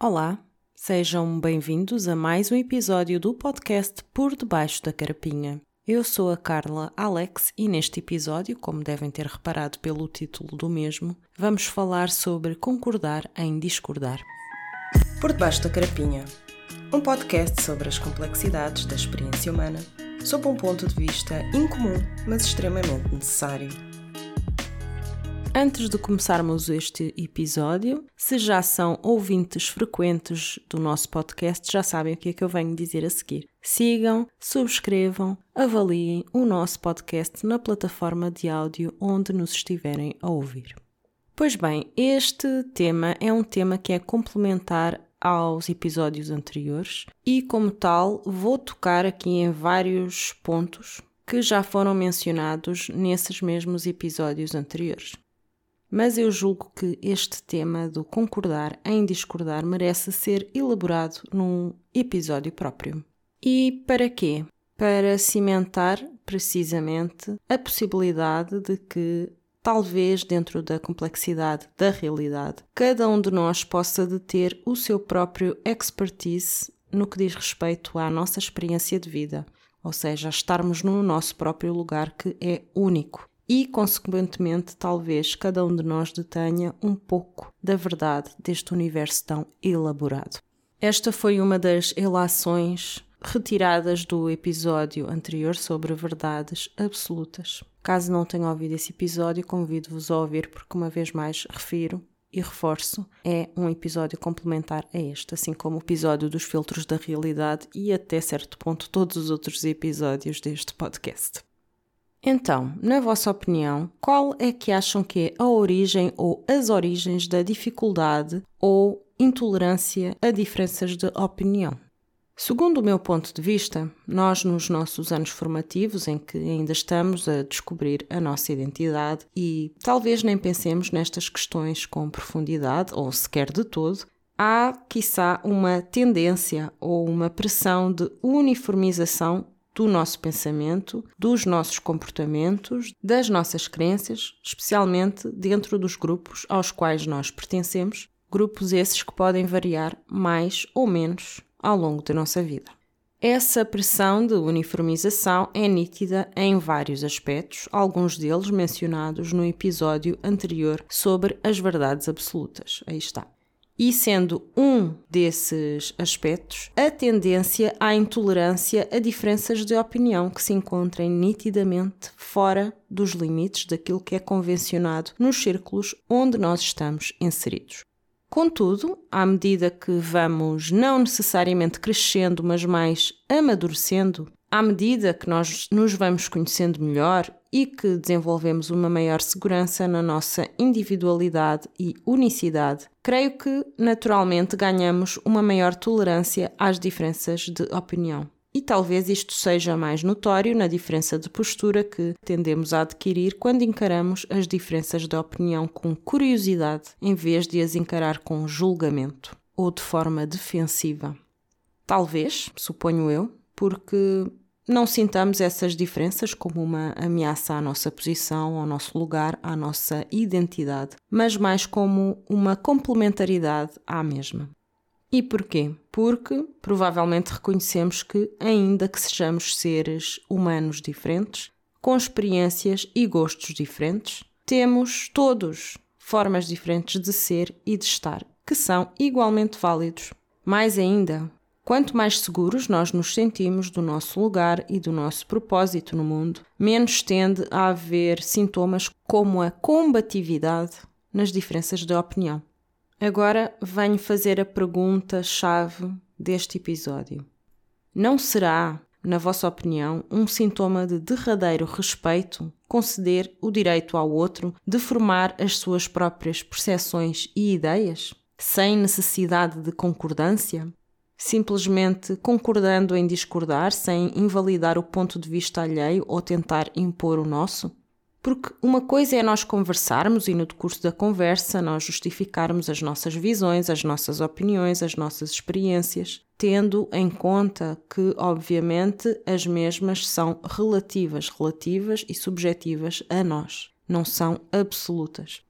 Olá, sejam bem-vindos a mais um episódio do podcast Por Debaixo da Carapinha. Eu sou a Carla Alex e neste episódio, como devem ter reparado pelo título do mesmo, vamos falar sobre concordar em discordar. Por Debaixo da Carapinha um podcast sobre as complexidades da experiência humana, sob um ponto de vista incomum, mas extremamente necessário. Antes de começarmos este episódio, se já são ouvintes frequentes do nosso podcast, já sabem o que é que eu venho dizer a seguir. Sigam, subscrevam, avaliem o nosso podcast na plataforma de áudio onde nos estiverem a ouvir. Pois bem, este tema é um tema que é complementar aos episódios anteriores e, como tal, vou tocar aqui em vários pontos que já foram mencionados nesses mesmos episódios anteriores mas eu julgo que este tema do concordar em discordar merece ser elaborado num episódio próprio. E para quê? Para cimentar precisamente a possibilidade de que, talvez dentro da complexidade da realidade, cada um de nós possa de ter o seu próprio expertise no que diz respeito à nossa experiência de vida, ou seja, estarmos no nosso próprio lugar que é único e, consequentemente, talvez cada um de nós detenha um pouco da verdade deste universo tão elaborado. Esta foi uma das relações retiradas do episódio anterior sobre verdades absolutas. Caso não tenham ouvido esse episódio, convido-vos a ouvir, porque, uma vez mais, refiro e reforço, é um episódio complementar a este, assim como o episódio dos filtros da realidade e, até certo ponto, todos os outros episódios deste podcast. Então, na vossa opinião, qual é que acham que é a origem ou as origens da dificuldade ou intolerância a diferenças de opinião? Segundo o meu ponto de vista, nós, nos nossos anos formativos, em que ainda estamos a descobrir a nossa identidade e talvez nem pensemos nestas questões com profundidade ou sequer de todo, há, quiçá, uma tendência ou uma pressão de uniformização do nosso pensamento, dos nossos comportamentos, das nossas crenças, especialmente dentro dos grupos aos quais nós pertencemos, grupos esses que podem variar mais ou menos ao longo da nossa vida. Essa pressão de uniformização é nítida em vários aspectos, alguns deles mencionados no episódio anterior sobre as verdades absolutas. Aí está e sendo um desses aspectos a tendência à intolerância a diferenças de opinião que se encontrem nitidamente fora dos limites daquilo que é convencionado nos círculos onde nós estamos inseridos. Contudo, à medida que vamos não necessariamente crescendo, mas mais amadurecendo, à medida que nós nos vamos conhecendo melhor e que desenvolvemos uma maior segurança na nossa individualidade e unicidade, creio que naturalmente ganhamos uma maior tolerância às diferenças de opinião. E talvez isto seja mais notório na diferença de postura que tendemos a adquirir quando encaramos as diferenças de opinião com curiosidade em vez de as encarar com julgamento ou de forma defensiva. Talvez, suponho eu, porque não sintamos essas diferenças como uma ameaça à nossa posição, ao nosso lugar, à nossa identidade, mas mais como uma complementaridade à mesma. E porquê? Porque provavelmente reconhecemos que, ainda que sejamos seres humanos diferentes, com experiências e gostos diferentes, temos todos formas diferentes de ser e de estar, que são igualmente válidos. Mais ainda, Quanto mais seguros nós nos sentimos do nosso lugar e do nosso propósito no mundo, menos tende a haver sintomas como a combatividade nas diferenças de opinião. Agora venho fazer a pergunta-chave deste episódio. Não será, na vossa opinião, um sintoma de derradeiro respeito conceder o direito ao outro de formar as suas próprias percepções e ideias, sem necessidade de concordância? Simplesmente concordando em discordar, sem invalidar o ponto de vista alheio ou tentar impor o nosso? Porque uma coisa é nós conversarmos e no decurso da conversa nós justificarmos as nossas visões, as nossas opiniões, as nossas experiências, tendo em conta que, obviamente, as mesmas são relativas, relativas e subjetivas a nós, não são absolutas.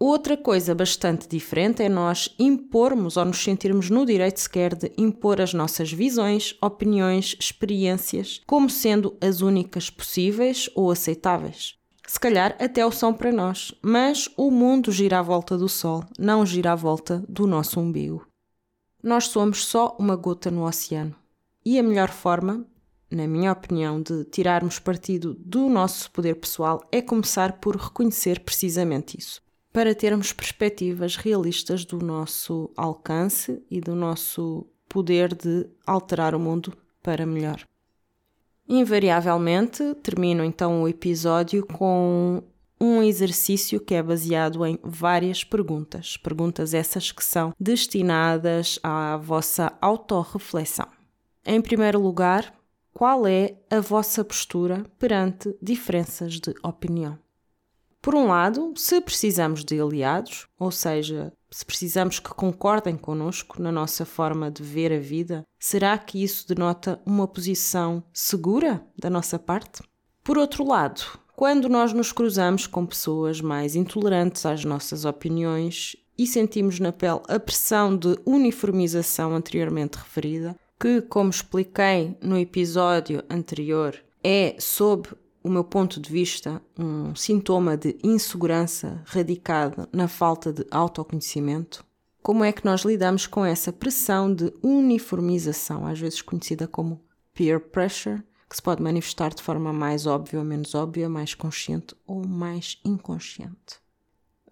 Outra coisa bastante diferente é nós impormos ou nos sentirmos no direito sequer de impor as nossas visões, opiniões, experiências como sendo as únicas possíveis ou aceitáveis. Se calhar até o são para nós, mas o mundo gira à volta do Sol, não gira à volta do nosso umbigo. Nós somos só uma gota no oceano. E a melhor forma, na minha opinião, de tirarmos partido do nosso poder pessoal é começar por reconhecer precisamente isso para termos perspectivas realistas do nosso alcance e do nosso poder de alterar o mundo para melhor. Invariavelmente, termino então o episódio com um exercício que é baseado em várias perguntas. Perguntas essas que são destinadas à vossa autorreflexão. Em primeiro lugar, qual é a vossa postura perante diferenças de opinião? Por um lado, se precisamos de aliados, ou seja, se precisamos que concordem connosco na nossa forma de ver a vida, será que isso denota uma posição segura da nossa parte? Por outro lado, quando nós nos cruzamos com pessoas mais intolerantes às nossas opiniões e sentimos na pele a pressão de uniformização anteriormente referida, que, como expliquei no episódio anterior, é sob o meu ponto de vista, um sintoma de insegurança radicada na falta de autoconhecimento? Como é que nós lidamos com essa pressão de uniformização, às vezes conhecida como peer pressure, que se pode manifestar de forma mais óbvia ou menos óbvia, mais consciente ou mais inconsciente?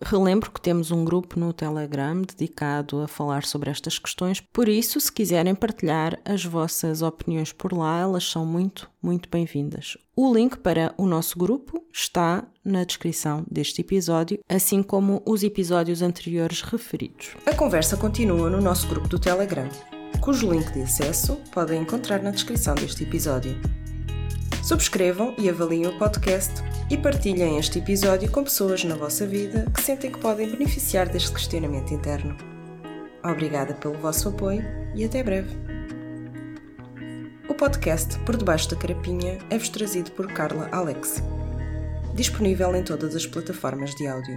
Relembro que temos um grupo no Telegram dedicado a falar sobre estas questões, por isso, se quiserem partilhar as vossas opiniões por lá, elas são muito, muito bem-vindas. O link para o nosso grupo está na descrição deste episódio, assim como os episódios anteriores referidos. A conversa continua no nosso grupo do Telegram, cujo link de acesso podem encontrar na descrição deste episódio. Subscrevam e avaliem o podcast e partilhem este episódio com pessoas na vossa vida que sentem que podem beneficiar deste questionamento interno. Obrigada pelo vosso apoio e até breve. O podcast Por Debaixo da Carapinha é-vos trazido por Carla Alex. Disponível em todas as plataformas de áudio.